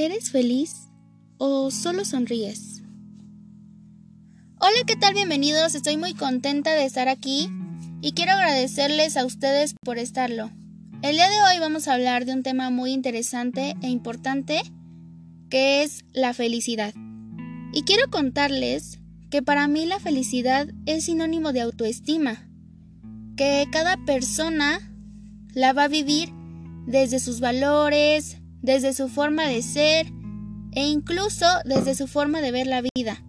¿Eres feliz o solo sonríes? Hola, ¿qué tal? Bienvenidos. Estoy muy contenta de estar aquí y quiero agradecerles a ustedes por estarlo. El día de hoy vamos a hablar de un tema muy interesante e importante que es la felicidad. Y quiero contarles que para mí la felicidad es sinónimo de autoestima, que cada persona la va a vivir desde sus valores, desde su forma de ser e incluso desde su forma de ver la vida.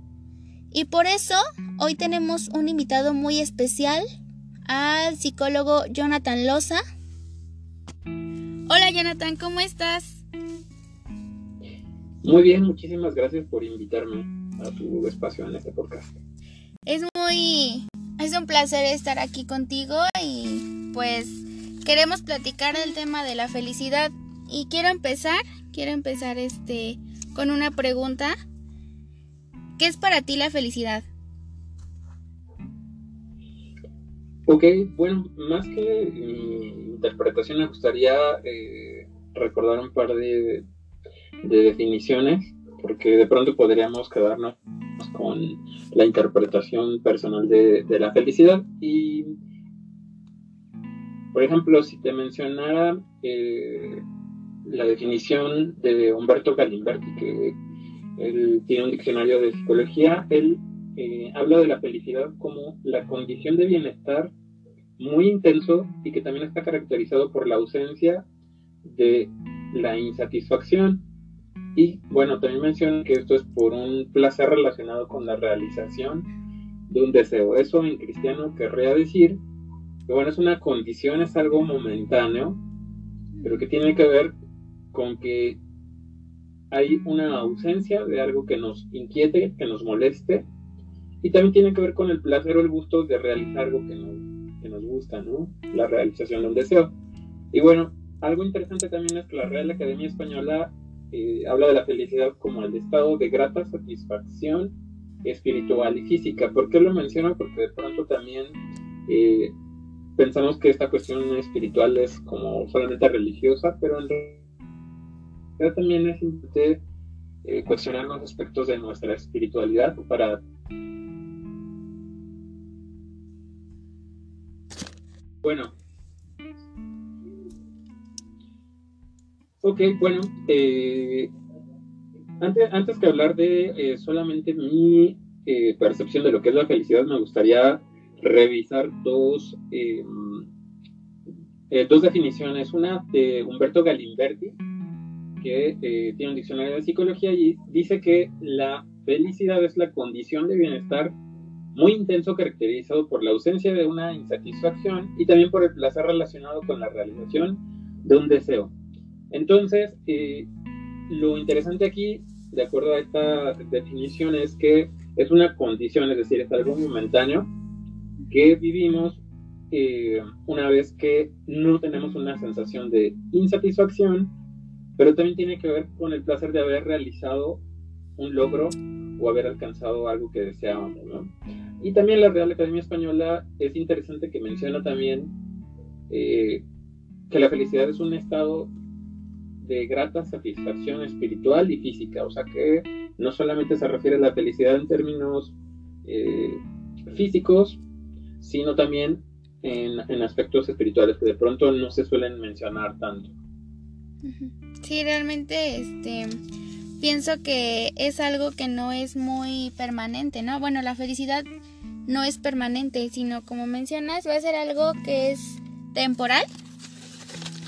Y por eso hoy tenemos un invitado muy especial al psicólogo Jonathan Loza. Hola Jonathan, ¿cómo estás? Muy bien, muchísimas gracias por invitarme a tu espacio en este podcast. Es muy... es un placer estar aquí contigo y pues queremos platicar del tema de la felicidad y quiero empezar, quiero empezar este con una pregunta. ¿Qué es para ti la felicidad? Ok, bueno, más que mi interpretación me gustaría eh, recordar un par de, definiciones, porque de pronto podríamos quedarnos con la interpretación personal de, de la felicidad. Y, por ejemplo, si te mencionara eh, la definición de Humberto Galimberti, que él tiene un diccionario de psicología, él eh, habla de la felicidad como la condición de bienestar muy intenso y que también está caracterizado por la ausencia de la insatisfacción. Y bueno, también menciona que esto es por un placer relacionado con la realización de un deseo. Eso en cristiano querría decir que bueno, es una condición, es algo momentáneo, pero que tiene que ver con que hay una ausencia de algo que nos inquiete, que nos moleste, y también tiene que ver con el placer o el gusto de realizar algo que nos, gusta, ¿no? La realización de un deseo. Y bueno, algo interesante también es que la Real Academia Española eh, habla de la felicidad como el estado de grata satisfacción espiritual y física. ¿Por qué lo menciona? Porque de pronto también eh, pensamos que esta cuestión espiritual es como solamente religiosa, pero en realidad también es importante eh, cuestionar los aspectos de nuestra espiritualidad para bueno. Ok bueno eh, antes, antes que hablar de eh, solamente mi percepción de lo que es la felicidad me gustaría revisar dos dos definiciones. Una de Humberto Galimberti que eh, tiene un diccionario de psicología y dice que la felicidad es la condición de bienestar muy intenso caracterizado por la ausencia de una insatisfacción y también por el placer relacionado con la realización de un deseo. Entonces, eh, lo interesante aquí, de acuerdo a esta definición, es que es una condición, es decir, es algo momentáneo que vivimos eh, una vez que no tenemos una sensación de insatisfacción pero también tiene que ver con el placer de haber realizado un logro o haber alcanzado algo que deseábamos, ¿no? Y también la Real Academia Española es interesante que menciona también eh, que la felicidad es un estado de grata satisfacción espiritual y física, o sea que no solamente se refiere a la felicidad en términos eh, físicos, sino también en, en aspectos espirituales que de pronto no se suelen mencionar tanto. Sí, realmente este pienso que es algo que no es muy permanente, ¿no? Bueno, la felicidad no es permanente, sino como mencionas, va a ser algo que es temporal,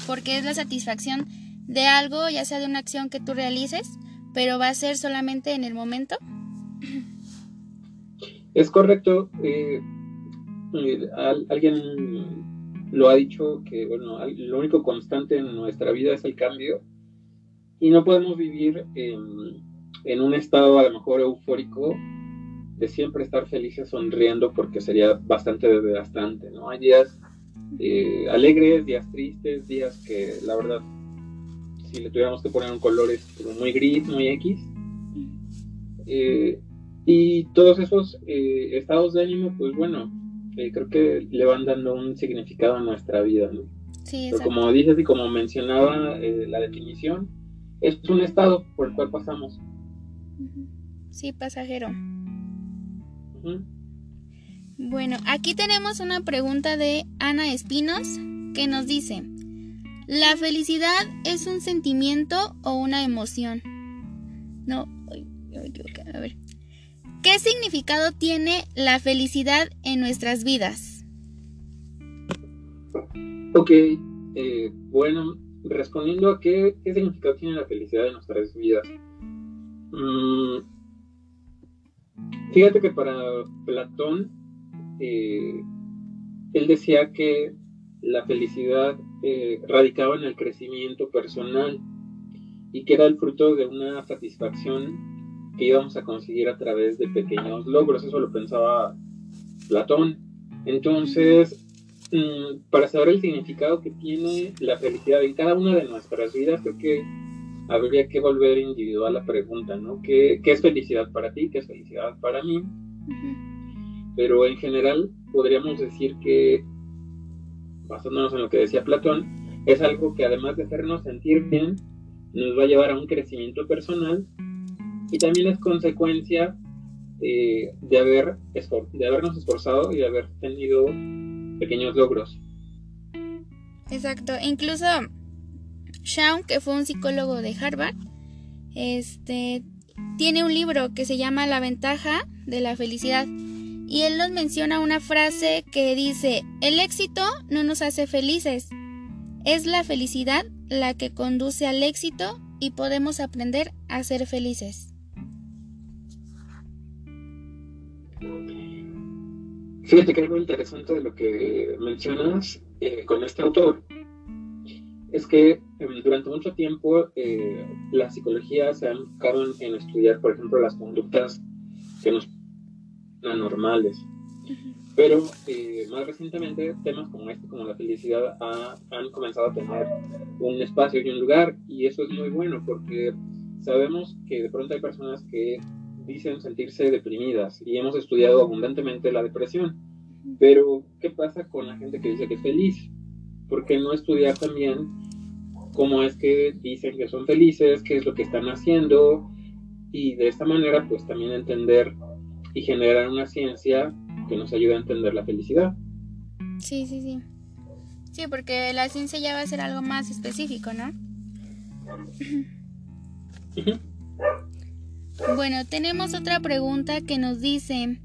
porque es la satisfacción de algo, ya sea de una acción que tú realices, pero va a ser solamente en el momento. Es correcto. Eh, eh, alguien lo ha dicho que, bueno, lo único constante en nuestra vida es el cambio y no podemos vivir en, un estado a lo mejor eufórico de siempre estar felices sonriendo porque sería bastante desgastante, ¿no? Hay días eh, alegres, días tristes, días que la verdad, si le tuviéramos que poner un color es muy gris, muy X. Eh, y todos esos eh, estados de ánimo, pues bueno, creo que le van dando un significado a nuestra vida, ¿no? Sí, Pero como dices y como mencionaba la definición, es un estado por el cual pasamos. Sí, pasajero. Bueno, aquí tenemos una pregunta de Ana Espinos que nos dice, ¿la felicidad es un sentimiento o una emoción? No, a ver. ¿Qué significado tiene la felicidad en nuestras vidas? Ok, eh, bueno, respondiendo a qué, significado tiene la felicidad en nuestras vidas. Mm, fíjate que para Platón, eh, él decía que la felicidad eh, radicaba en el crecimiento personal y que era el fruto de una satisfacción que íbamos a conseguir a través de pequeños logros. Eso lo pensaba Platón. Entonces, mm, para saber el significado que tiene la felicidad en cada una de nuestras vidas, creo que habría que volver individual la pregunta, ¿no? ¿Qué, es felicidad para ti? ¿Qué es felicidad para mí? Pero en general podríamos decir que, basándonos en lo que decía Platón, es algo que además de hacernos sentir bien, nos va a llevar a un crecimiento personal y también es consecuencia eh, de, haber de habernos esforzado y de haber tenido pequeños logros. Exacto, incluso Shawn, que fue un psicólogo de Harvard, este, tiene un libro que se llama La ventaja de la felicidad. Y él nos menciona una frase que dice, el éxito no nos hace felices, es la felicidad la que conduce al éxito y podemos aprender a ser felices. Fíjate que algo interesante de lo que mencionas eh, con este autor es que em, durante mucho tiempo eh, la psicología se ha enfocado en, estudiar, por ejemplo, las conductas que nos anormales. Pero eh, más recientemente temas como este, como la felicidad, han comenzado a tener un espacio y un lugar y eso es muy bueno porque sabemos que de pronto hay personas que dicen sentirse deprimidas y hemos estudiado abundantemente la depresión. Pero, ¿qué pasa con la gente que dice que es feliz? ¿Por qué no estudiar también cómo es que dicen que son felices, qué es lo que están haciendo? Y de esta manera, pues también entender y generar una ciencia que nos ayude a entender la felicidad. Sí, sí, sí. Sí, porque la ciencia ya va a ser algo más específico, ¿no? Bueno, tenemos otra pregunta que nos dice,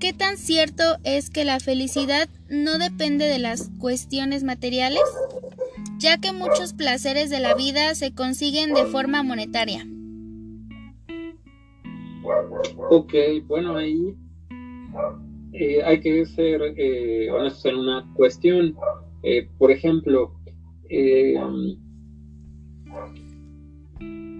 ¿qué tan cierto es que la felicidad no depende de las cuestiones materiales? Ya que muchos placeres de la vida se consiguen de forma monetaria. Ok, bueno, ahí eh, hay que ser eh, honestos una cuestión. Eh, por ejemplo,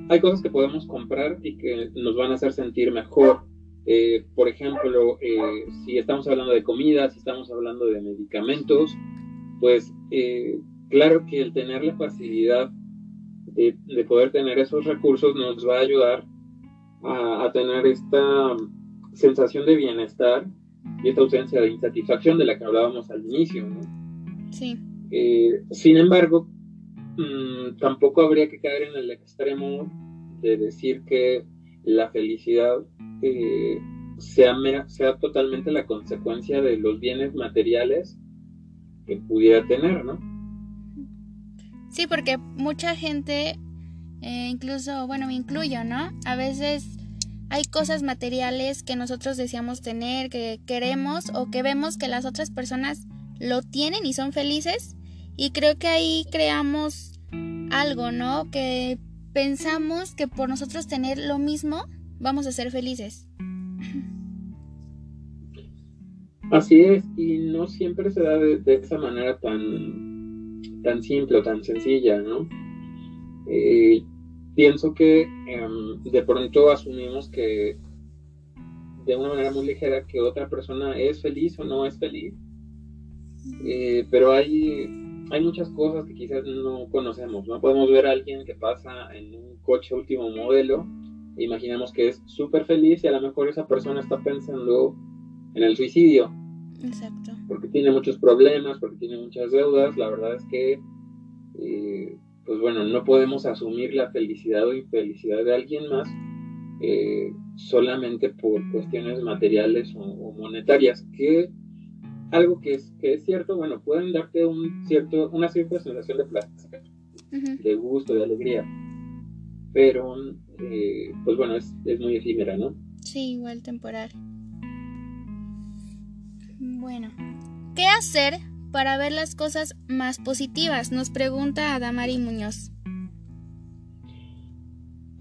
hay cosas que podemos comprar y que nos van a hacer sentir mejor. Eh, por ejemplo, eh, si estamos hablando de comida, si estamos hablando de medicamentos, pues eh, claro que el tener la facilidad de, poder tener esos recursos nos va a ayudar a, tener esta sensación de bienestar y esta ausencia de insatisfacción de la que hablábamos al inicio. Sí. sin embargo, Mm, tampoco habría que caer en el extremo de decir que la felicidad eh, sea, sea totalmente la consecuencia de los bienes materiales que pudiera tener, ¿no? Sí, porque mucha gente, eh, incluso, bueno, me incluyo, ¿no? A veces hay cosas materiales que nosotros deseamos tener, que queremos o que vemos que las otras personas lo tienen y son felices y creo que ahí creamos algo, ¿no? Que pensamos que por nosotros tener lo mismo vamos a ser felices. Así es, y no siempre se da de, esa manera tan, tan simple tan sencilla, ¿no? Eh, pienso que em, de pronto asumimos que de una manera muy ligera que otra persona es feliz o no es feliz, eh, pero hay hay muchas cosas que quizás no conocemos, ¿no? Podemos ver a alguien que pasa en un coche último modelo e imaginamos que es súper feliz y a lo mejor esa persona está pensando en el suicidio. Exacto. Porque tiene muchos problemas, porque tiene muchas deudas. La verdad es que eh, pues bueno, no podemos asumir la felicidad o infelicidad de alguien más eh, solamente por cuestiones materiales o, monetarias, que algo que es, que es cierto, bueno, pueden darte un cierto, una cierta sensación de placer, de gusto, de alegría, pero eh, pues bueno, es, es muy efímera, ¿no? Sí, igual temporal. Bueno, ¿qué hacer para ver las cosas más positivas? Nos pregunta Adamari Muñoz.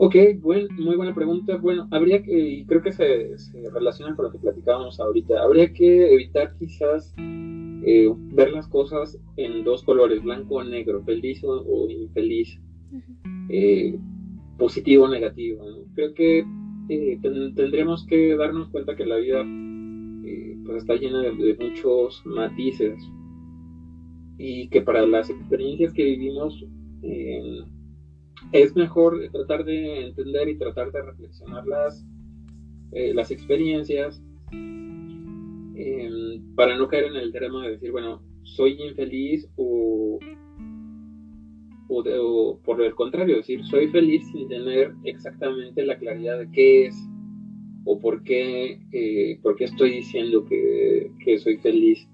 Ok, muy buena pregunta. Bueno, habría que, y creo que se, relaciona con lo que platicábamos ahorita, habría que evitar quizás eh, ver las cosas en dos colores, blanco o negro, feliz o, infeliz, eh, positivo o negativo. Creo que eh, tendremos que darnos cuenta que la vida pues está llena de muchos matices, y que para las experiencias que vivimos eh, es mejor tratar de entender y tratar de reflexionar las, eh, las experiencias eh, para no caer en el drama de decir, bueno, soy infeliz o, o, por el contrario, decir, soy feliz sin tener exactamente la claridad de qué es o por qué, por qué estoy diciendo que, que soy feliz.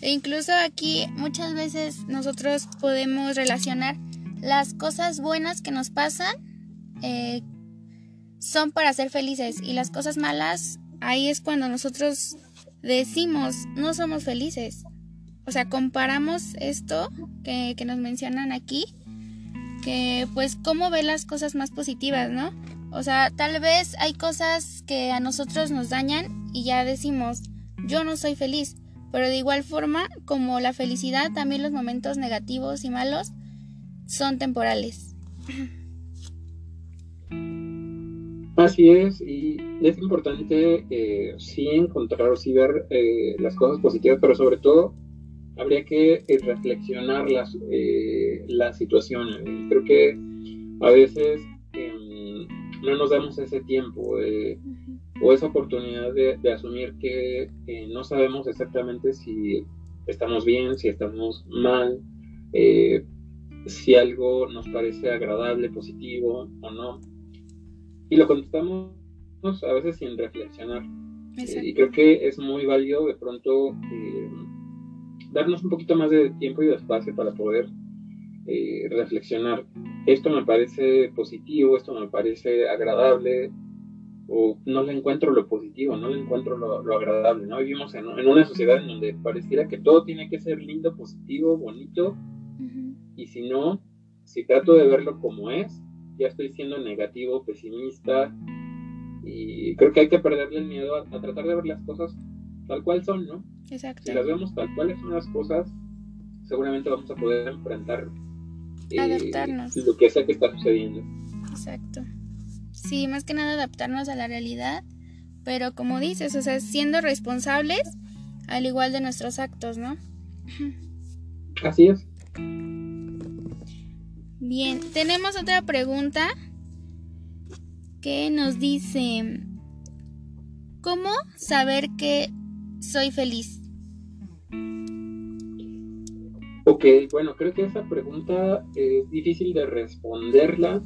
E incluso aquí muchas veces nosotros podemos relacionar las cosas buenas que nos pasan eh, son para ser felices y las cosas malas ahí es cuando nosotros decimos no somos felices. O sea, comparamos esto que, que nos mencionan aquí, que pues cómo ve las cosas más positivas, ¿no? O sea, tal vez hay cosas que a nosotros nos dañan y ya decimos, yo no soy feliz, pero de igual forma, como la felicidad, también los momentos negativos y malos son temporales. Así es, y es importante eh, sí encontrar o sí ver eh, las cosas positivas, pero sobre todo habría que eh, reflexionar las, eh, las situaciones. Creo que a veces em, no nos damos ese tiempo o esa oportunidad de, asumir que no sabemos exactamente si estamos bien, si estamos mal, eh, si algo nos parece agradable, positivo o no. Y lo contestamos a veces sin reflexionar. Eh, y creo que es muy válido de pronto eh, darnos un poquito más de tiempo y de espacio para poder reflexionar. Esto me parece positivo, esto me parece agradable, o no le encuentro lo positivo, no le encuentro lo, agradable, ¿no? Vivimos en, una sociedad en donde pareciera que todo tiene que ser lindo, positivo, bonito, y si no, si trato de verlo como es, ya estoy siendo negativo, pesimista, y creo que hay que perderle el miedo a, tratar de ver las cosas tal cual son, ¿no? Exacto. Si las vemos tal cuales son las cosas, seguramente vamos a poder enfrentar eh, lo que sea que está sucediendo. Exacto. Sí, más que nada adaptarnos a la realidad, pero como dices, o sea, siendo responsables al igual de nuestros actos, ¿no? Así es. Bien, tenemos otra pregunta que nos dice, ¿cómo saber que soy feliz? Ok, bueno, creo que esa pregunta es difícil de responderla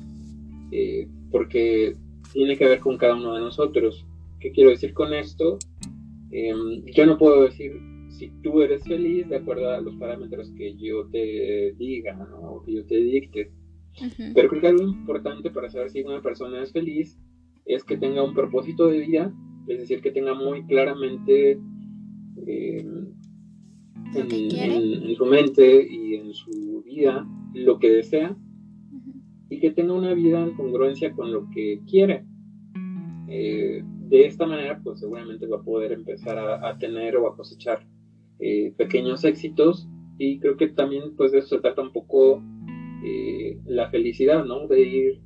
eh, porque tiene que ver con cada uno de nosotros. ¿Qué quiero decir con esto? Em, yo no puedo decir si tú eres feliz de acuerdo a los parámetros que yo te diga o que yo te dicte. Pero creo que algo importante para saber si una persona es feliz es que tenga un propósito de vida, es decir, que tenga muy claramente em, en, su mente y en su vida lo que desea y que tenga una vida en congruencia con lo que quiere. Eh, de esta manera, pues seguramente va a poder empezar a, tener o a cosechar eh, pequeños éxitos y creo que también pues de eso se trata un poco eh, la felicidad, ¿no? De ir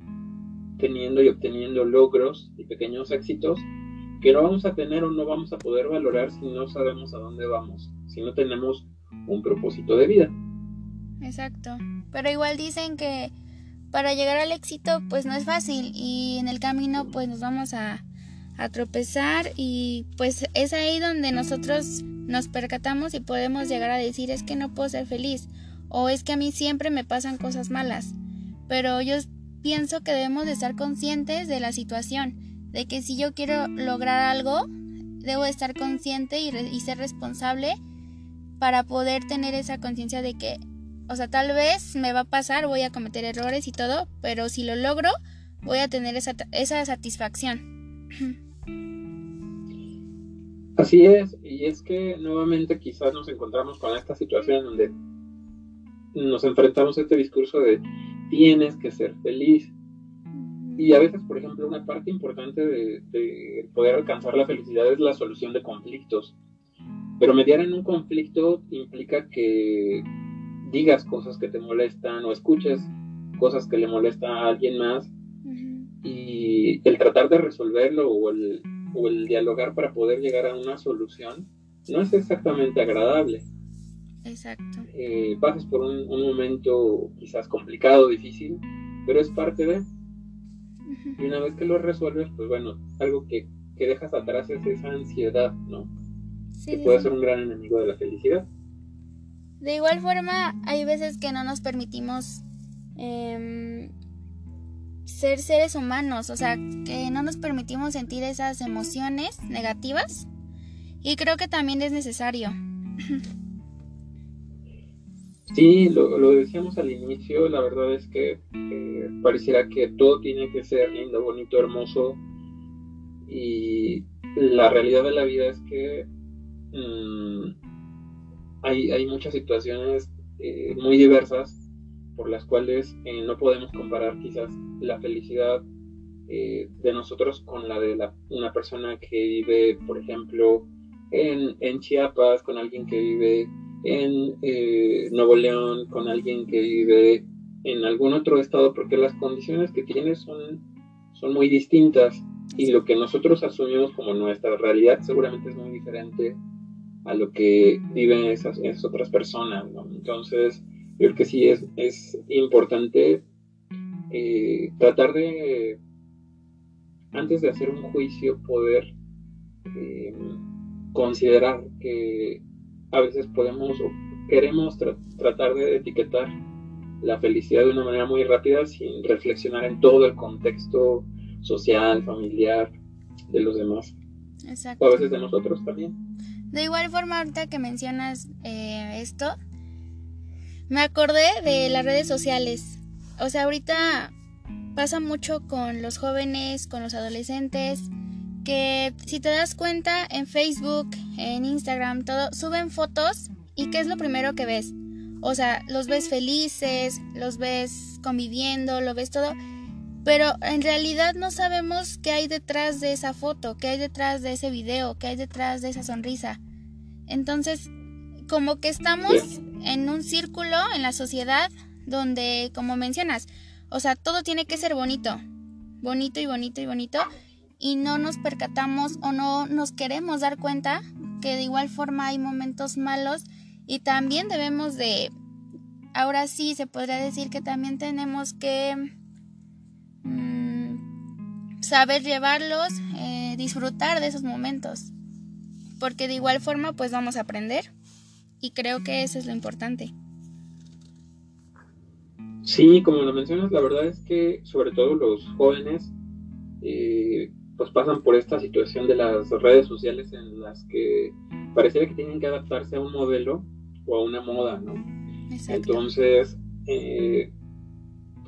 teniendo y obteniendo logros y pequeños éxitos que no vamos a tener o no vamos a poder valorar si no sabemos a dónde vamos, si no tenemos un propósito de vida. Exacto. Pero igual dicen que para llegar al éxito pues no es fácil y en el camino pues nos vamos a, tropezar y pues es ahí donde nosotros nos percatamos y podemos llegar a decir es que no puedo ser feliz o es que a mí siempre me pasan cosas malas. Pero yo pienso que debemos de estar conscientes de la situación, de que si yo quiero lograr algo, debo de estar consciente y, y ser responsable para poder tener esa conciencia de que, o sea, tal vez me va a pasar, voy a cometer errores y todo, pero si lo logro, voy a tener esa, esa satisfacción. Así es, y es que nuevamente quizás nos encontramos con esta situación donde nos enfrentamos a este discurso de tienes que ser feliz. Y a veces, por ejemplo, una parte importante de, poder alcanzar la felicidad es la solución de conflictos. Pero mediar en un conflicto implica que digas cosas que te molestan o escuches cosas que le molestan a alguien más y el tratar de resolverlo o el, o el dialogar para poder llegar a una solución no es exactamente agradable. Exacto. Eh, pasas por un, momento quizás complicado, difícil, pero es parte de... Y una vez que lo resuelves, pues bueno, algo que, dejas atrás es esa ansiedad, ¿no? que puede ser un gran enemigo de la felicidad. De igual forma, hay veces que no nos permitimos em, ser seres humanos, o sea, que no nos permitimos sentir esas emociones negativas. Y creo que también es necesario. Sí, lo, decíamos al inicio, la verdad es que eh, pareciera que todo tiene que ser lindo, bonito, hermoso y la realidad de la vida es que mm, hay, hay, muchas situaciones eh, muy diversas por las cuales eh, no podemos comparar quizás la felicidad de nosotros con la de la, una persona que vive, por ejemplo, en, en Chiapas, con alguien que vive en eh, Nuevo León con alguien que vive en algún otro estado, porque las condiciones que tiene son, son muy distintas. Y lo que nosotros asumimos como nuestra realidad seguramente es muy diferente a lo que viven esas, otras personas. Entonces, yo creo que sí es, es importante eh, tratar de, antes de hacer un juicio, poder eh, considerar que a veces podemos o queremos tratar de etiquetar la felicidad de una manera muy rápida sin reflexionar en todo el contexto social, familiar de los demás. Exacto. O a veces de nosotros también. De igual forma, ahorita que mencionas eh, esto, me acordé de las redes sociales. O sea, ahorita pasa mucho con los jóvenes, con los adolescentes, que si te das cuenta en Facebook, en Instagram, todo, suben fotos y ¿qué es lo primero que ves? O sea, los ves felices, los ves conviviendo, lo ves todo, pero en realidad no sabemos qué hay detrás de esa foto, qué hay detrás de ese video, qué hay detrás de esa sonrisa. Entonces, como que estamos en un círculo en la sociedad donde, como mencionas, o sea, todo tiene que ser bonito, bonito y bonito y bonito, y no nos percatamos o no nos queremos dar cuenta que de igual forma hay momentos malos y también debemos de, ahora sí se podría decir que también tenemos que mm, saber llevarlos, eh, disfrutar de esos momentos, porque de igual forma pues vamos a aprender y creo que eso es lo importante. Sí, como lo mencionas, la verdad es que sobre todo los jóvenes eh, pues pasan por esta situación de las redes sociales en las que pareciera que tienen que adaptarse a un modelo o a una moda, ¿no? Entonces, eh,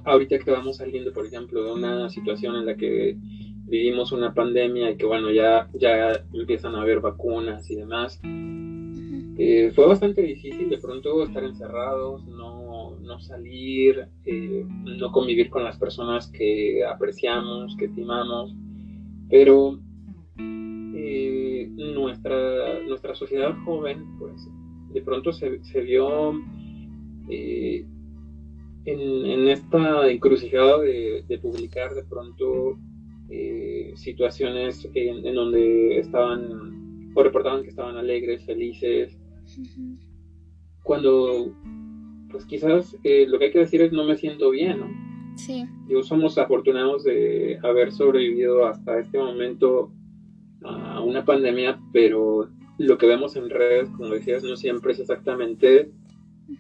ahorita que vamos saliendo, por ejemplo, de una situación en la que vivimos una pandemia y que, bueno, ya, ya empiezan a haber vacunas y demás, eh, fue bastante difícil de pronto estar encerrados, no, no salir, eh, no convivir con las personas que apreciamos, que estimamos pero eh, nuestra, nuestra sociedad joven, pues de pronto se, se vio eh, en, esta encrucijada de, publicar de pronto eh, situaciones en, donde estaban o reportaban que estaban alegres, felices, cuando pues quizás lo que hay que decir es no me siento bien, ¿no? Sí. somos afortunados de haber sobrevivido hasta este momento a una pandemia, pero lo que vemos en redes, como decías, no siempre es exactamente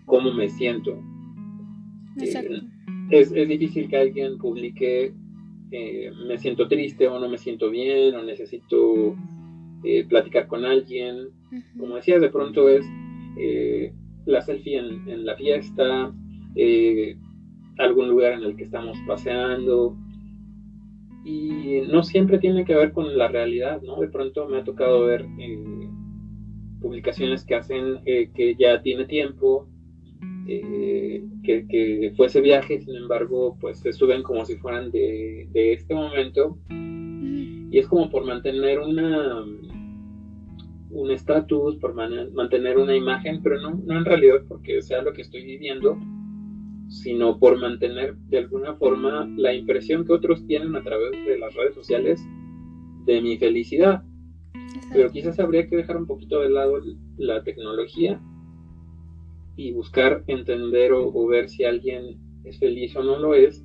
cómo me siento. Eh, es, es, difícil que alguien publique eh, me siento triste o no me siento bien o necesito eh, platicar con alguien. Como decías, de pronto es la selfie en, en la fiesta, algún lugar en el que estamos paseando, y no siempre tiene que ver con la realidad, ¿no? De pronto me ha tocado ver eh, publicaciones que hacen eh, que ya tiene tiempo, eh, que, que, fue ese viaje, sin embargo, pues se suben como si fueran de, de este momento. Y es como por mantener una un estatus, por mantener una imagen, pero no, no en realidad porque sea lo que estoy viviendo, sino por mantener de alguna forma la impresión que otros tienen a través de las redes sociales de mi felicidad. Pero quizás habría que dejar un poquito de lado la tecnología y buscar entender o, ver si alguien es feliz o no lo es,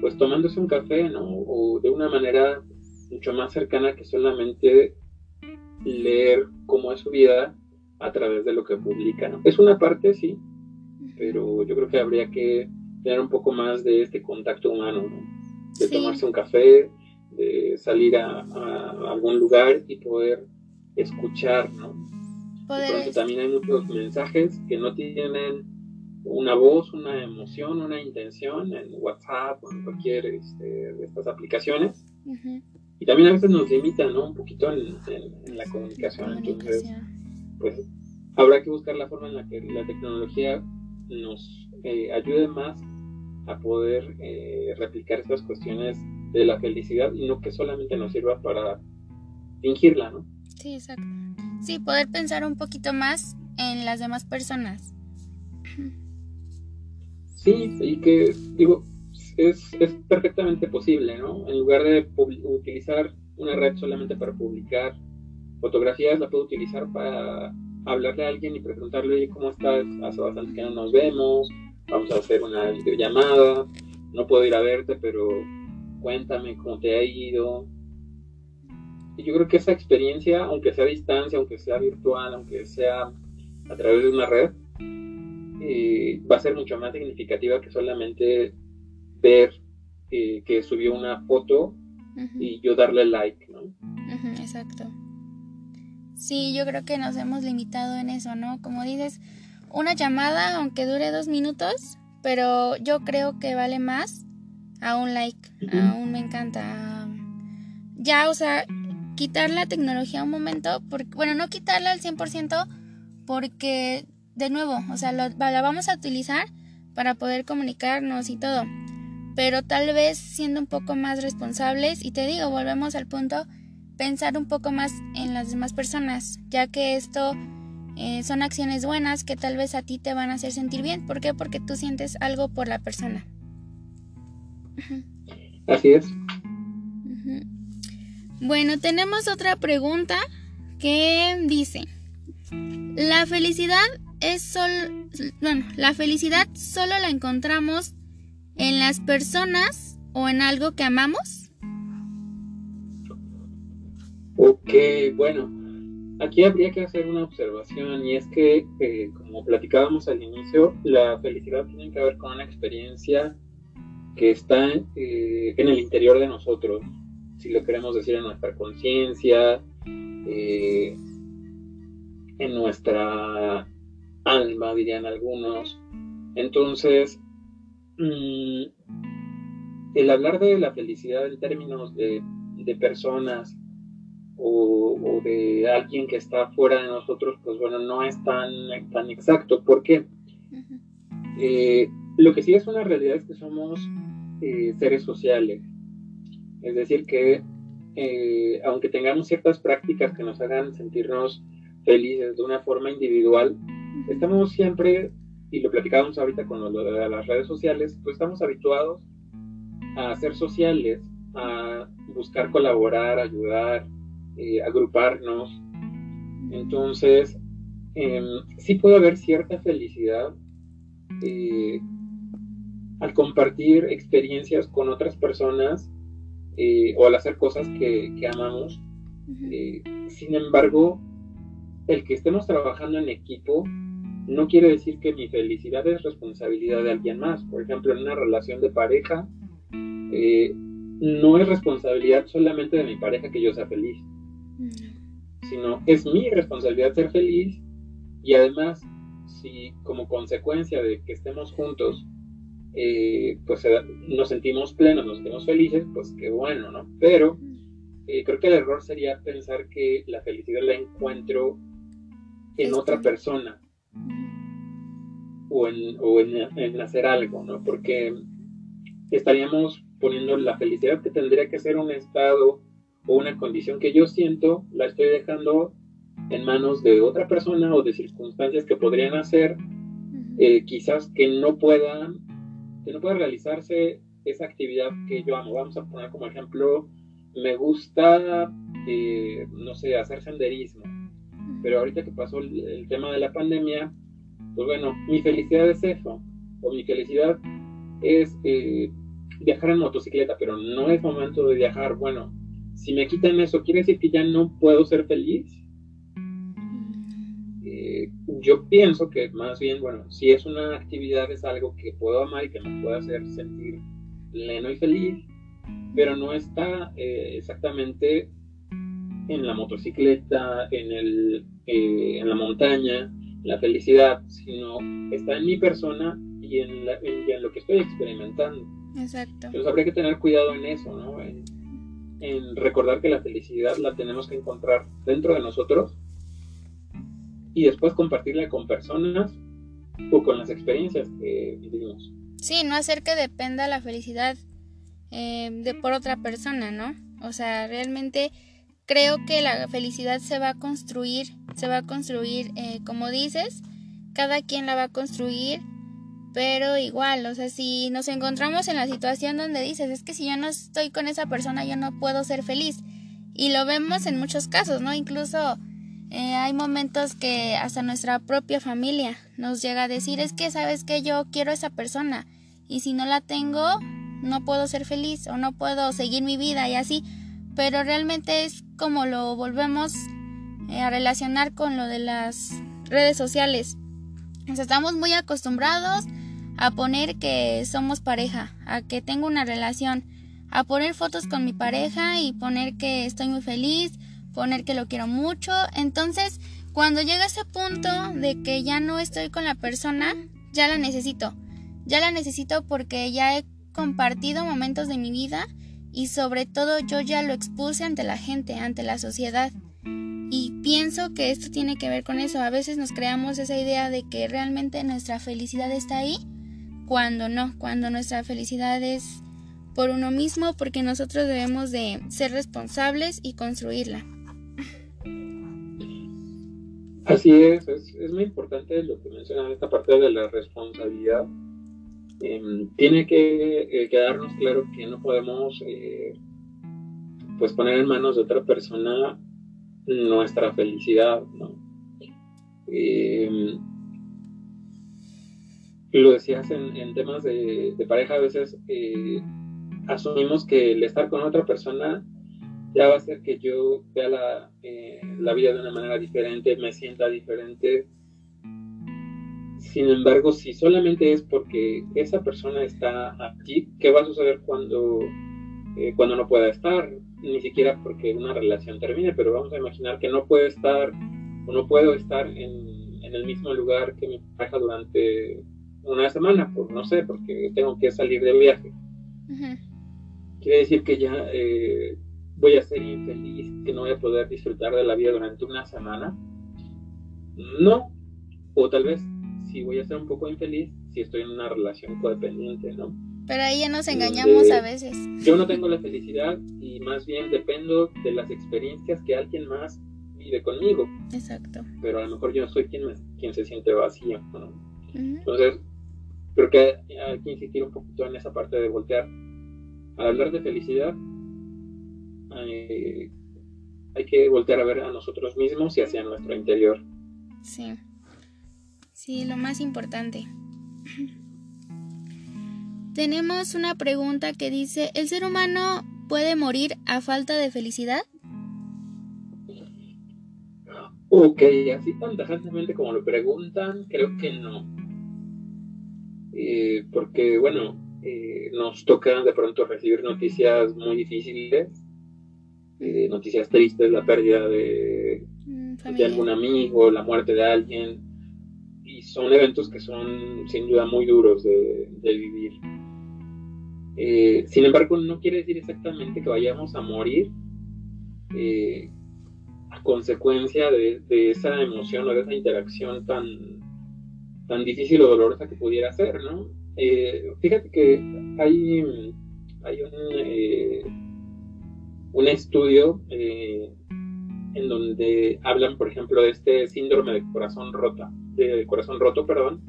pues tomándose un café, ¿no? O de una manera mucho más cercana que solamente leer cómo es su vida a través de lo que publica, ¿no? Es una parte, sí, pero yo creo que habría que tener un poco más de este contacto humano, de tomarse un café, de salir a, algún lugar y poder escuchar, ¿no? También hay muchos mensajes que no tienen una voz, una emoción, una intención en WhatsApp o en cualquier este, de estas aplicaciones. Y también a veces nos limitan, ¿no? Un poquito en, la comunicación. Entonces, pues habrá que buscar la forma en la que la tecnología nos eh, ayude más a poder eh, replicar estas cuestiones de la felicidad y no que solamente nos sirva para fingirla, ¿no? Sí, exacto. Sí, poder pensar un poquito más en las demás personas. Sí, y que, digo, es, es perfectamente posible, ¿no? En lugar de utilizar una red solamente para publicar fotografías, la puedo utilizar para hablarle a alguien y preguntarle, ¿cómo estás? Hace bastante que no nos vemos, vamos a hacer una videollamada, no puedo ir a verte, pero cuéntame cómo te ha ido. Y yo creo que esa experiencia, aunque sea a distancia, aunque sea virtual, aunque sea a través de una red, eh, va a ser mucho más significativa que solamente ver eh, que subió una foto y yo darle like, ¿no? exacto. Sí, yo creo que nos hemos limitado en eso, ¿no? Como dices, una llamada, aunque dure dos minutos, pero yo creo que vale más a un like, a un me encanta. Ya, o sea, quitar la tecnología un momento, porque, bueno, no quitarla al 100%, porque, de nuevo, o sea, la vamos a utilizar para poder comunicarnos y todo, pero tal vez siendo un poco más responsables, y te digo, volvemos al punto pensar un poco más en las demás personas, ya que esto eh, son acciones buenas que tal vez a ti te van a hacer sentir bien. ¿Por qué? Porque tú sientes algo por la persona. Así es. Bueno, tenemos otra pregunta que dice, la felicidad es solo, bueno, la felicidad solo la encontramos en las personas o en algo que amamos. Ok, bueno, aquí habría que hacer una observación y es que, eh, como platicábamos al inicio, la felicidad tiene que ver con una experiencia que está eh, en el interior de nosotros, si lo queremos decir en nuestra conciencia, eh, en nuestra alma, dirían algunos. Entonces, mm, el hablar de la felicidad en términos de, de personas o, de alguien que está fuera de nosotros, pues bueno, no es tan, tan exacto. ¿Por qué? Eh, lo que sí es una realidad es que somos eh, seres sociales. Es decir, que eh, aunque tengamos ciertas prácticas que nos hagan sentirnos felices de una forma individual, estamos siempre, y lo platicábamos ahorita con lo de las redes sociales, pues estamos habituados a ser sociales, a buscar colaborar, ayudar, eh, agruparnos. Entonces, eh, sí puede haber cierta felicidad eh, al compartir experiencias con otras personas eh, o al hacer cosas que, amamos. sin embargo, el que estemos trabajando en equipo no quiere decir que mi felicidad es responsabilidad de alguien más. Por ejemplo, en una relación de pareja, eh, no es responsabilidad solamente de mi pareja que yo sea feliz, sino es mi responsabilidad ser feliz y además, si como consecuencia de que estemos juntos, eh, pues nos sentimos plenos, nos sentimos felices, pues qué bueno, ¿no? Pero eh, creo que el error sería pensar que la felicidad la encuentro en otra persona o, en, o en, hacer algo, ¿no? Porque estaríamos poniendo la felicidad que tendría que ser un estado o una condición que yo siento, la estoy dejando en manos de otra persona o de circunstancias que podrían hacer eh, quizás que no puedan que no pueda realizarse esa actividad que yo amo. Vamos a poner como ejemplo, me gusta, eh, no sé, hacer senderismo, pero ahorita que pasó el, tema de la pandemia, pues bueno, mi felicidad es eso, o mi felicidad es eh, viajar en motocicleta, pero no es momento de viajar. Bueno, si me quitan eso, ¿quiere decir que ya no puedo ser feliz? Yo pienso que más bien, bueno, si es una actividad, es algo que puedo amar y que me puede hacer sentir pleno y feliz, pero no está eh, exactamente en la motocicleta, en, el, eh, en la montaña, la felicidad, sino está en mi persona y en, lo que estoy experimentando. Exacto. Entonces habría que tener cuidado en eso, ¿no? En, recordar que la felicidad la tenemos que encontrar dentro de nosotros y después compartirla con personas o con las experiencias que vivimos. Sí, no hacer que dependa la felicidad eh, de por otra persona, ¿no? O sea, realmente creo que la felicidad se va a construir, se va a construir, eh, como dices, cada quien la va a construir pero igual, o sea, si nos encontramos en la situación donde dices, es que si yo no estoy con esa persona, yo no puedo ser feliz. Y lo vemos en muchos casos, ¿no? Incluso eh, hay momentos que hasta nuestra propia familia nos llega a decir, es que sabes que yo quiero a esa persona y si no la tengo, no puedo ser feliz o no puedo seguir mi vida y así. Pero realmente es como lo volvemos eh, a relacionar con lo de las redes sociales. Sea, estamos muy acostumbrados a poner que somos pareja, a que tengo una relación, a poner fotos con mi pareja y poner que estoy muy feliz, poner que lo quiero mucho. Entonces, cuando llega ese punto de que ya no estoy con la persona, ya la necesito. Ya la necesito porque ya he compartido momentos de mi vida y sobre todo yo ya lo expuse ante la gente, ante la sociedad. Y pienso que esto tiene que ver con eso. A veces nos creamos esa idea de que realmente nuestra felicidad está ahí cuando no, cuando nuestra felicidad es por uno mismo, porque nosotros debemos de ser responsables y construirla. Así es, es, muy importante lo que mencionan esta parte de la responsabilidad. Em, tiene que eh, quedarnos claro que no podemos eh, pues poner en manos de otra persona nuestra felicidad, ¿no? Em, lo decías en, temas de, pareja, a veces eh, asumimos que el estar con otra persona ya va a hacer que yo vea la, eh, la vida de una manera diferente, me sienta diferente. Sin embargo, si solamente es porque esa persona está aquí, ¿qué va a suceder cuando, eh, cuando no pueda estar? Ni siquiera porque una relación termine, pero vamos a imaginar que no puede estar o no puedo estar en, en el mismo lugar que mi pareja durante una semana, por no sé, porque tengo que salir de viaje. Quiere decir que ya eh, voy a ser infeliz, que no voy a poder disfrutar de la vida durante una semana. No, o tal vez si voy a ser un poco infeliz si estoy en una relación codependiente, ¿no? Pero ahí ya nos engañamos a veces. Yo no tengo la felicidad y más bien dependo de las experiencias que alguien más vive conmigo. Exacto. Pero a lo mejor yo soy quien, quien se siente vacío, ¿no? Entonces, creo que hay que insistir un poquito en esa parte de voltear. Al hablar de felicidad, eh, hay que voltear a ver a nosotros mismos y hacia nuestro interior. Sí, sí, lo más importante. Tenemos una pregunta que dice, ¿el ser humano puede morir a falta de felicidad? Ok, así tan tajantemente como lo preguntan, creo que no. Eh, porque, bueno, eh, nos toca de pronto recibir noticias muy difíciles, eh, noticias tristes, la pérdida de, mm, de algún amigo, la muerte de alguien, y son eventos que son sin duda muy duros de, vivir. sin embargo, no quiere decir exactamente que vayamos a morir a consecuencia de, esa emoción o de esa interacción tan, tan difícil o dolorosa que pudiera ser, ¿no? Eh, fíjate que hay, hay un, eh, un estudio eh, en donde hablan, por ejemplo, de este síndrome de corazón rota, de corazón roto, perdón,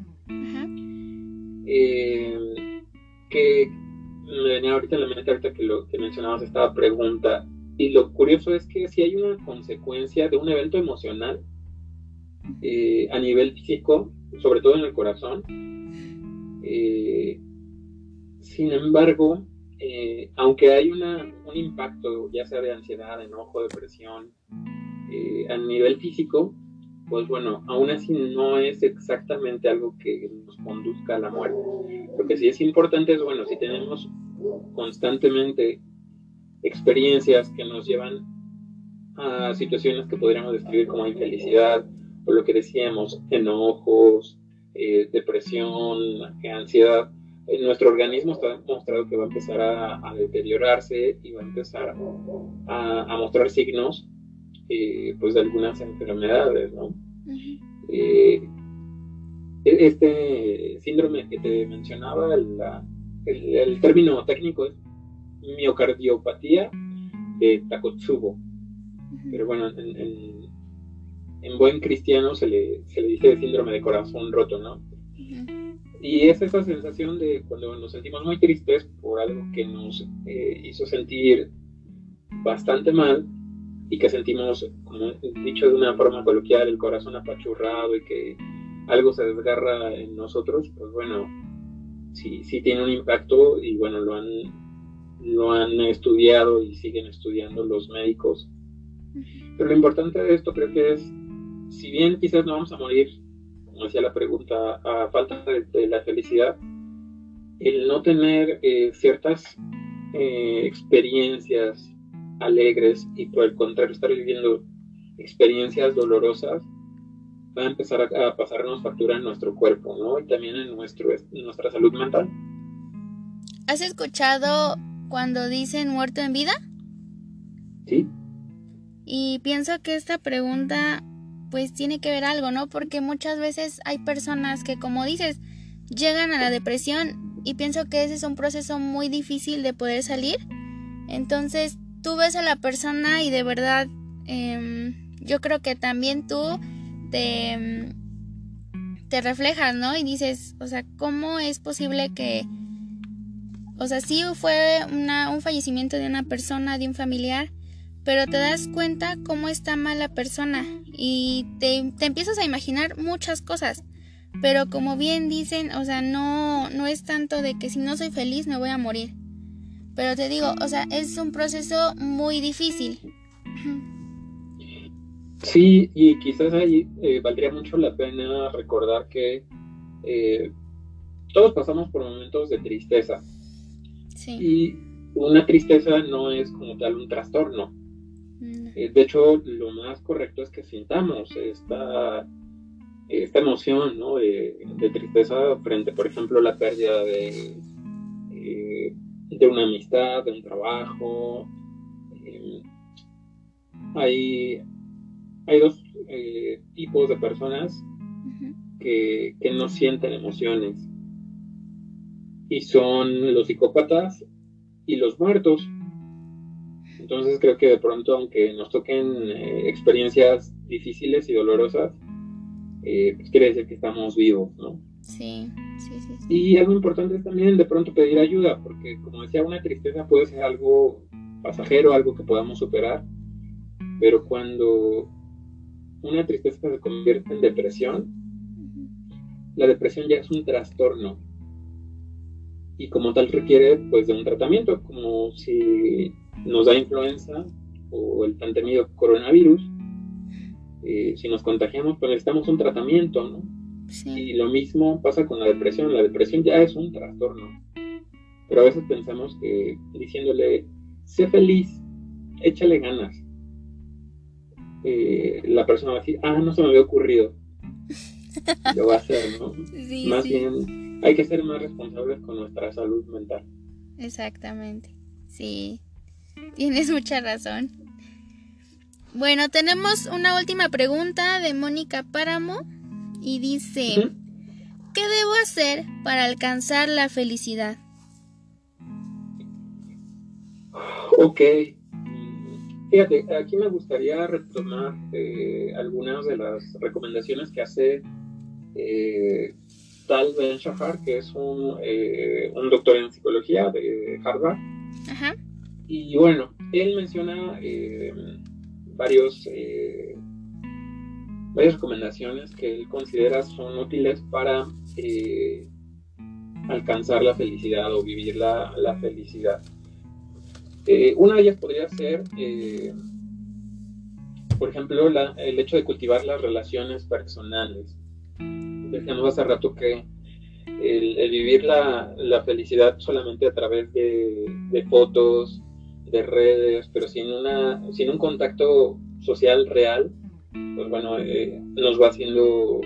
que me venía ahorita en la mente ahorita que lo que mencionabas esta pregunta. Y lo curioso es que si hay una consecuencia de un evento emocional eh, a nivel físico, sobre todo en el corazón, eh, sin embargo, eh, aunque hay una, un impacto, ya sea de ansiedad, enojo, depresión, a nivel físico, pues bueno, aún así no es exactamente algo que nos conduzca a la muerte. Lo que sí es importante es, bueno, si tenemos constantemente experiencias que nos llevan a situaciones que podríamos describir como infelicidad, o lo que decíamos, enojos, eh, depresión, ansiedad, eh, nuestro organismo está demostrado que va a empezar a, deteriorarse y va a empezar a, mostrar signos eh, pues de algunas enfermedades, ¿no? E-, este síndrome que te mencionaba, el, el término técnico es miocardiopatía de Takotsubo. Pero bueno, en, buen cristiano se le, se le dice síndrome de corazón roto, ¿no? Y es esa sensación de cuando nos sentimos muy tristes por algo que nos eh, hizo sentir bastante mal y que sentimos, como dicho de una forma coloquial, el corazón apachurrado y que algo se desgarra en nosotros, pues bueno, sí, sí tiene un impacto y bueno, lo han lo han estudiado y siguen estudiando los médicos. Pero lo importante de esto creo que es, si bien quizás no vamos a morir, decía la pregunta, a falta de, la felicidad, el no tener eh, ciertas eh, experiencias alegres y por el contrario estar viviendo experiencias dolorosas, va a empezar a, pasarnos factura en nuestro cuerpo, ¿no? Y también en, nuestro, en nuestra salud mental. ¿Has escuchado cuando dicen muerto en vida? Sí. Y pienso que esta pregunta pues tiene que ver algo, ¿no? Porque muchas veces hay personas que, como dices, llegan a la depresión y pienso que ese es un proceso muy difícil de poder salir. Entonces tú ves a la persona y de verdad em, yo creo que también tú te, em, te reflejas, ¿no? Y dices, o sea, ¿cómo es posible que o sea, sí fue un fallecimiento de una persona, de un familiar, pero te das cuenta cómo está mal la persona y te, empiezas a imaginar muchas cosas. Pero como bien dicen, o sea, no, no es tanto de que si no soy feliz me voy a morir. Pero te digo, o sea, es un proceso muy difícil. Sí, y quizás ahí eh, valdría mucho la pena recordar que eh, todos pasamos por momentos de tristeza. Y una tristeza no es como tal un trastorno. Eh, de hecho, lo más correcto es que sintamos esta, esta emoción ¿no? de, tristeza frente, por ejemplo, a la pérdida de, eh, de una amistad, de un trabajo. Eh, hay, hay dos tipos de personas que, que no sienten emociones y son los psicópatas y los muertos. Entonces creo que de pronto, aunque nos toquen eh, experiencias difíciles y dolorosas, eh, pues quiere decir que estamos vivos, ¿no? Sí, sí, sí, Y algo importante es también de pronto pedir ayuda, porque como decía, una tristeza puede ser algo pasajero, algo que podamos superar, pero cuando una tristeza se convierte en depresión, la depresión ya es un trastorno. Y como tal requiere pues de un tratamiento, como si nos da influenza o el tan temido coronavirus, eh, si nos contagiamos, pues necesitamos un tratamiento, ¿no? Y lo mismo pasa con la depresión. La depresión ya es un trastorno. Pero a veces pensamos que diciéndole, sé feliz, échale ganas, eh, la persona va a decir, ah, no se me había ocurrido. Lo va a hacer, ¿no? más bien, hay que ser más responsables con nuestra salud mental. Exactamente, sí. Tienes mucha razón. Bueno, tenemos una última pregunta de Mónica Páramo y dice, ¿qué debo hacer para alcanzar la felicidad? Ok, fíjate, aquí me gustaría retomar eh, algunas de las recomendaciones que hace eh, Tal Ben Shahar, que es un, eh, un doctor en psicología de Harvard. Ajá. Y bueno, él menciona varios varias recomendaciones que él considera son útiles para eh, alcanzar la felicidad o vivir la, felicidad. Eh, una de ellas podría ser, eh, por ejemplo, el hecho de cultivar las relaciones personales. Decíamos hace rato que el, vivir la, felicidad solamente a través de, fotos, de redes, pero sin, una, sin un contacto social real, pues bueno, eh, nos va haciendo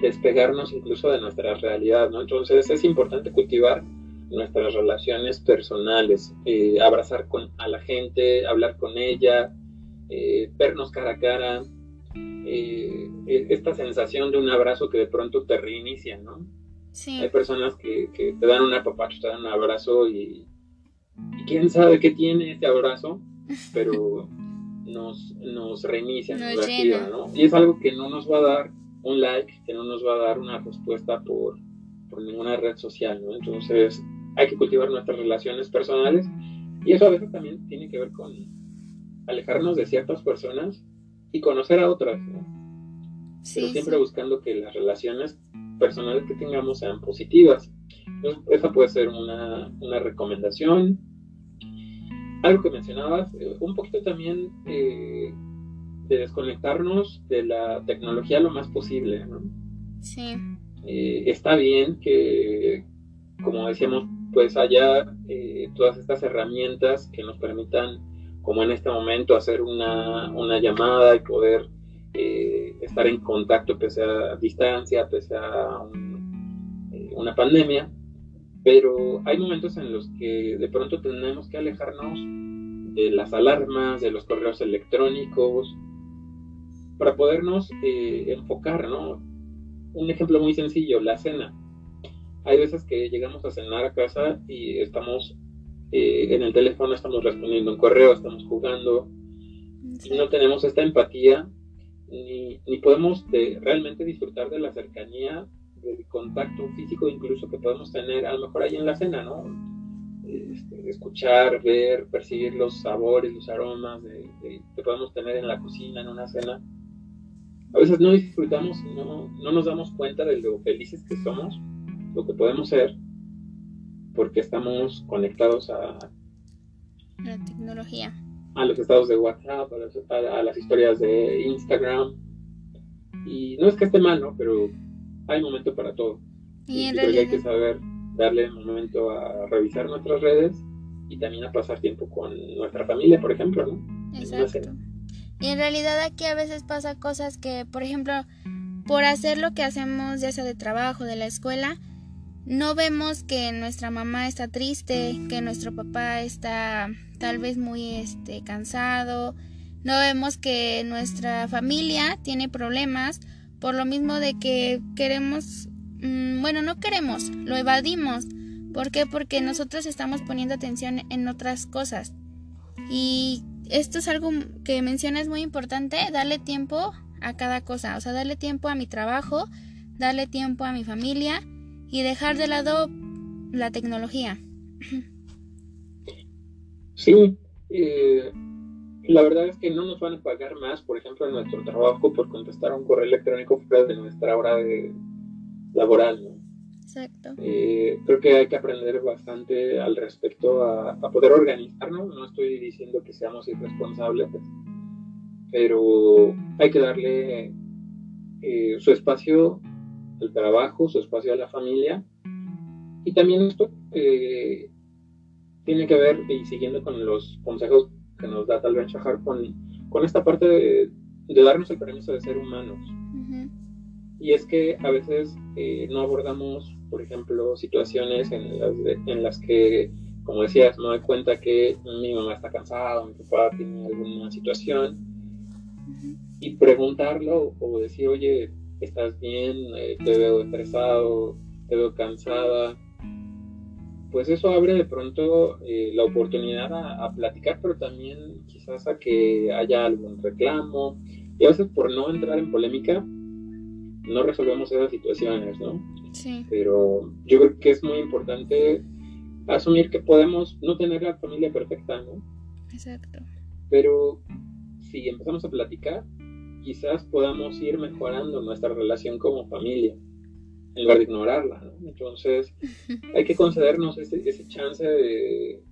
despegarnos incluso de nuestra realidad, ¿no? Entonces es importante cultivar nuestras relaciones personales, eh, abrazar con, a la gente, hablar con ella, eh, vernos cara a cara, e, esta sensación de un abrazo que de pronto te reinicia, ¿no? Sí. Hay personas que, te dan un apapacho, te dan un abrazo y, y quién sabe qué tiene este abrazo, pero nos, nos reinicia, nos, ¿no? Y es algo que no nos va a dar un like, que no nos va a dar una respuesta por, por ninguna red social, ¿no? Entonces hay que cultivar nuestras relaciones personales y eso a veces también tiene que ver con alejarnos de ciertas personas y conocer a otras, ¿no? Pero siempre buscando que las relaciones personales que tengamos sean positivas. Esa puede ser una, una recomendación algo que mencionabas, eh, un poquito también eh, de desconectarnos de la tecnología lo más posible, ¿no? Sí. Eh, está bien que, como decíamos, pues haya todas estas herramientas que nos permitan, como en este momento, hacer una, una llamada y poder estar en contacto pese a distancia, pese a una pandemia pero hay momentos en los que de pronto tenemos que alejarnos de las alarmas, de los correos electrónicos, para podernos eh, enfocar, ¿no? Un ejemplo muy sencillo, la cena. Hay veces que llegamos a cenar a casa y estamos eh, en el teléfono, estamos respondiendo un correo, estamos jugando y no tenemos esta empatía ni, ni podemos realmente disfrutar de la cercanía contacto físico incluso que podemos tener a lo mejor ahí en la cena, ¿no? Este, escuchar, ver, percibir los sabores, los aromas de, que podemos tener en la cocina, en una cena. A veces no disfrutamos, no, no nos damos cuenta de lo felices que somos, lo que podemos ser, porque estamos conectados a la tecnología. A los estados de WhatsApp, a, a las historias de Instagram. Y no es que esté mal, ¿no? Pero hay momento para todo. Y, creo que hay que saber darle momento a revisar nuestras redes y también a pasar tiempo con nuestra familia, por ejemplo, ¿no? Exacto. Y en realidad aquí a veces pasa cosas que, por ejemplo, por hacer lo que hacemos, ya sea de trabajo, de la escuela, no vemos que nuestra mamá está triste, que nuestro papá está tal vez muy este, cansado, no vemos que nuestra familia tiene problemas por lo mismo de que queremos, mm, bueno, no queremos, lo evadimos. ¿Por qué? Porque nosotros estamos poniendo atención en otras cosas. Y esto es algo que mencionas muy importante, darle tiempo a cada cosa, o sea, darle tiempo a mi trabajo, darle tiempo a mi familia y dejar de lado la tecnología. Sí, eh, la verdad es que no nos van a pagar más, por ejemplo, en nuestro trabajo por contestar un correo electrónico fuera de nuestra hora de laboral, ¿no? Exacto. Eh, creo que hay que aprender bastante al respecto a, poder organizarnos. No estoy diciendo que seamos irresponsables, pero hay que darle eh, su espacio al trabajo, su espacio a la familia. Y también esto eh, tiene que ver, y siguiendo con los consejos que nos da tal vez Shahar, con, con esta parte de, darnos el permiso de ser humanos. Y es que a veces eh, no abordamos, por ejemplo, situaciones en las, en las que, como decías, me doy cuenta que mi mamá está cansada, mi papá tiene alguna situación, y preguntarlo o decir, oye, estás bien, eh, te veo estresado, te veo cansada, pues eso abre de pronto eh, la oportunidad a, platicar, pero también quizás a que haya algún reclamo. Y a veces por no entrar en polémica, no resolvemos esas situaciones, ¿no? Sí. Pero yo creo que es muy importante asumir que podemos no tener la familia perfecta, ¿no? Exacto. Pero si empezamos a platicar, quizás podamos ir mejorando nuestra relación como familia en lugar de ignorarla. Entonces, hay que concedernos ese, ese chance de,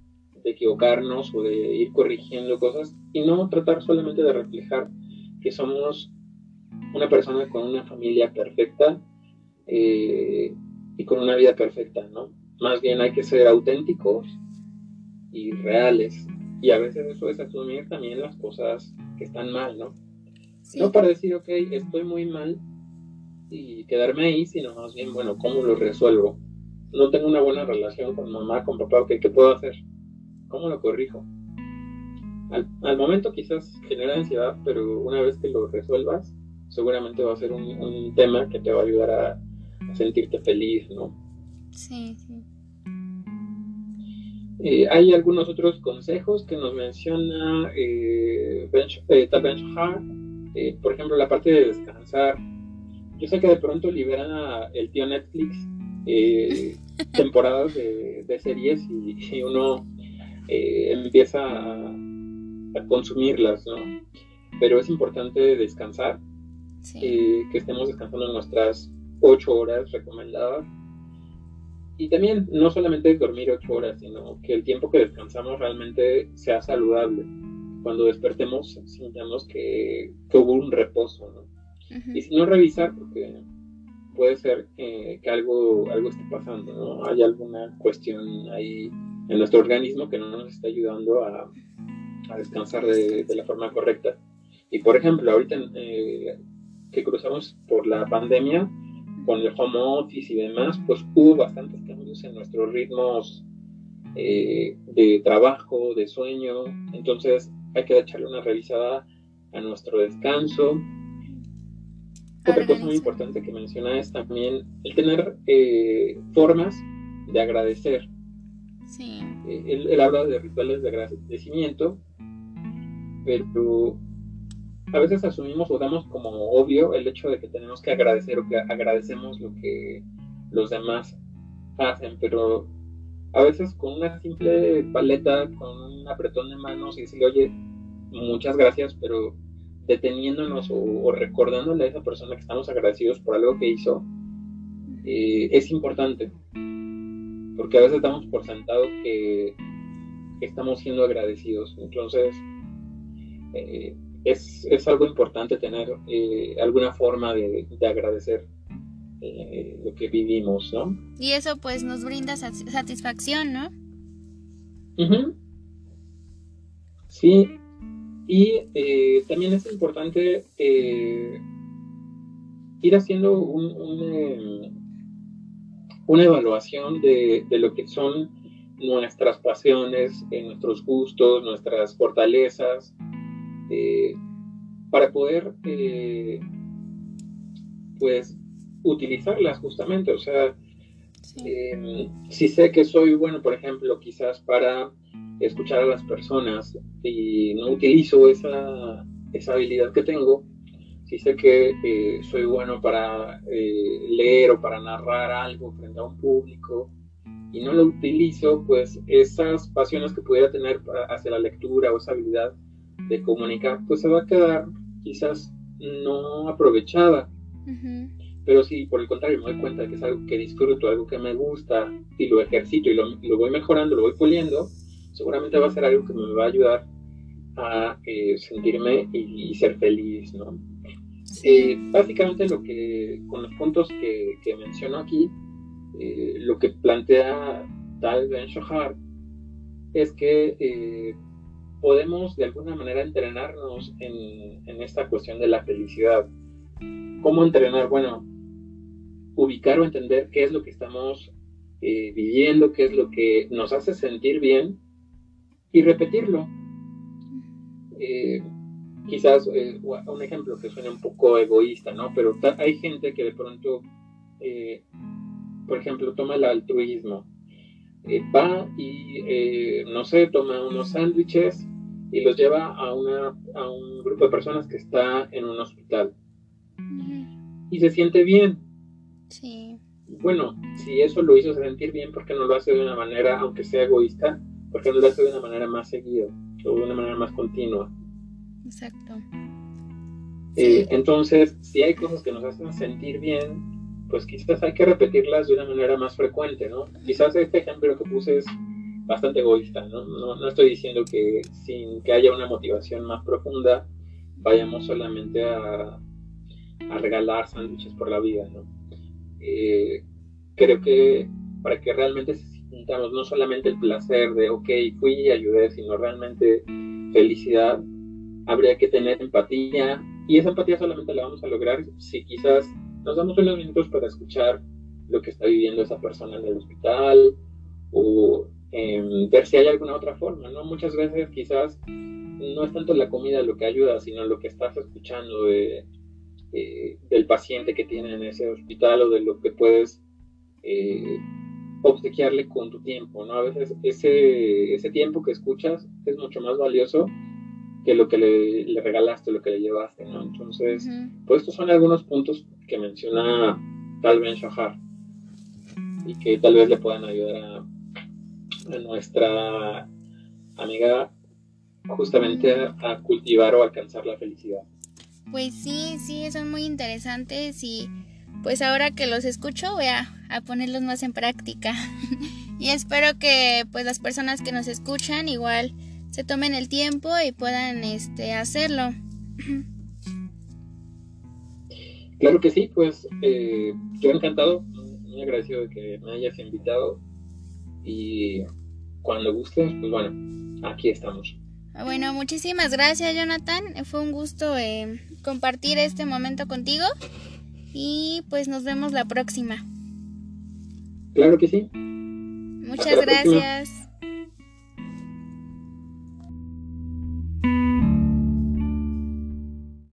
equivocarnos o de ir corrigiendo cosas y no tratar solamente de reflejar que somos una persona con una familia perfecta eh, y con una vida perfecta, ¿no? Más bien hay que ser auténticos y reales. Y a veces eso es asumir también las cosas que están mal, ¿no? No para decir, ok, estoy muy mal y quedarme ahí, sino más bien, bueno, ¿cómo lo resuelvo? No tengo una buena relación con mamá, con papá, ok, ¿qué puedo hacer? ¿Cómo lo corrijo? Al, momento quizás genera ansiedad, pero una vez que lo resuelvas, seguramente va a ser un, tema que te va a ayudar a, sentirte feliz, ¿no? Sí, sí. Eh, hay algunos otros consejos que nos menciona eh, ben, eh, eh, por ejemplo, la parte de descansar. Yo sé que de pronto libera el tío Netflix eh, temporadas de, series y, uno eh, empieza a, consumirlas, ¿no? Pero es importante descansar, que estemos descansando nuestras ocho horas recomendadas. Y también no solamente dormir ocho horas, sino que el tiempo que descansamos realmente sea saludable cuando despertemos sintamos que, hubo un reposo, ¿no? Y si no revisar, porque puede ser que, algo, algo esté pasando, ¿no? Hay alguna cuestión ahí en nuestro organismo que no nos está ayudando a, descansar de, la forma correcta. Y por ejemplo, ahorita eh, que cruzamos por la pandemia, con el home office y demás, pues hubo bastantes cambios en nuestros ritmos eh, de trabajo, de sueño. Entonces, hay que echarle una revisada a nuestro descanso. Otra cosa muy importante que menciona es también el tener eh, formas de agradecer. Sí. Eh, él, habla de rituales de agradecimiento, pero a veces asumimos o damos como obvio el hecho de que tenemos que agradecer o que agradecemos lo que los demás hacen, pero a veces con una simple paleta, con un apretón de manos y decirle, oye, muchas gracias, pero deteniéndonos o, recordándole a esa persona que estamos agradecidos por algo que hizo, eh, es importante. Porque a veces damos por sentado que, estamos siendo agradecidos. Entonces, eh, es, algo importante tener eh, alguna forma de, de agradecer lo que vivimos, ¿no? Y eso pues nos brinda satisfacción, ¿no? Sí, y eh, también es importante eh, ir haciendo un, una evaluación de, de, lo que son nuestras pasiones, nuestros gustos, nuestras fortalezas, para poder pues utilizarlas justamente. O sea, si sé que soy bueno, por ejemplo, quizás para escuchar a las personas y no utilizo esa, esa habilidad que tengo, si sé que eh, soy bueno para eh, leer o para narrar algo frente a un público y no lo utilizo, pues esas pasiones que pudiera tener hacia la lectura o esa habilidad de comunicar, pues se va a quedar quizás no aprovechada. Pero si por el contrario me doy cuenta de que es algo que disfruto, algo que me gusta, y lo ejercito y lo, voy mejorando, lo voy puliendo, seguramente va a ser algo que me va a ayudar a eh, sentirme y, ser feliz, ¿no? Eh, básicamente lo que, con los puntos que, que menciono aquí, eh, lo que plantea Tal Ben Shahar es que podemos de alguna manera entrenarnos en, en, esta cuestión de la felicidad. ¿Cómo entrenar? Bueno, ubicar o entender qué es lo que estamos viviendo, qué es lo que nos hace sentir bien y repetirlo. Eh, quizás eh, un ejemplo que suena un poco egoísta, ¿no? Pero hay gente que de pronto, eh, por ejemplo, toma el altruismo, va y, no sé, toma unos sándwiches y los lleva a, una, a un grupo de personas que está en un hospital. Y se siente bien. Sí. Bueno, si eso lo hizo sentir bien, ¿por qué no lo hace de una manera, aunque sea egoísta, por qué no lo hace de una manera más seguida o de una manera más continua? Exacto. Eh, entonces, si hay cosas que nos hacen sentir bien, pues quizás hay que repetirlas de una manera más frecuente, ¿no? Quizás este ejemplo que puse es bastante egoísta, ¿no? No, estoy diciendo que sin que haya una motivación más profunda vayamos solamente a, a regalar sándwiches por la vida, ¿no? Eh, creo que para que realmente sintamos no solamente el placer de, ok, fui y ayudé, sino realmente felicidad, habría que tener empatía y esa empatía solamente la vamos a lograr si quizás nos damos unos minutos para escuchar lo que está viviendo esa persona en el hospital o em, ver si hay alguna otra forma, ¿no? Muchas veces quizás no es tanto la comida lo que ayuda, sino lo que estás escuchando de, eh, del paciente que tiene en ese hospital o de lo que puedes eh, obsequiarle con tu tiempo, ¿no? A veces ese, ese tiempo que escuchas es mucho más valioso que lo que le, regalaste, lo que le llevaste, ¿no? Entonces, pues estos son algunos puntos que menciona Tal Ben Shahar y que tal vez le puedan ayudar a, a nuestra amiga justamente a, cultivar o alcanzar la felicidad. Pues sí, sí, son muy interesantes y pues ahora que los escucho voy a, a ponerlos más en práctica y espero que pues las personas que nos escuchan igual se tomen el tiempo y puedan este, hacerlo. Claro que sí, pues eh, yo encantado, muy agradecido de que me hayas invitado y cuando gustes, pues bueno, aquí estamos. Bueno, muchísimas gracias Jonathan, fue un gusto eh, compartir este momento contigo y pues nos vemos la próxima. Claro que sí. Muchas gracias.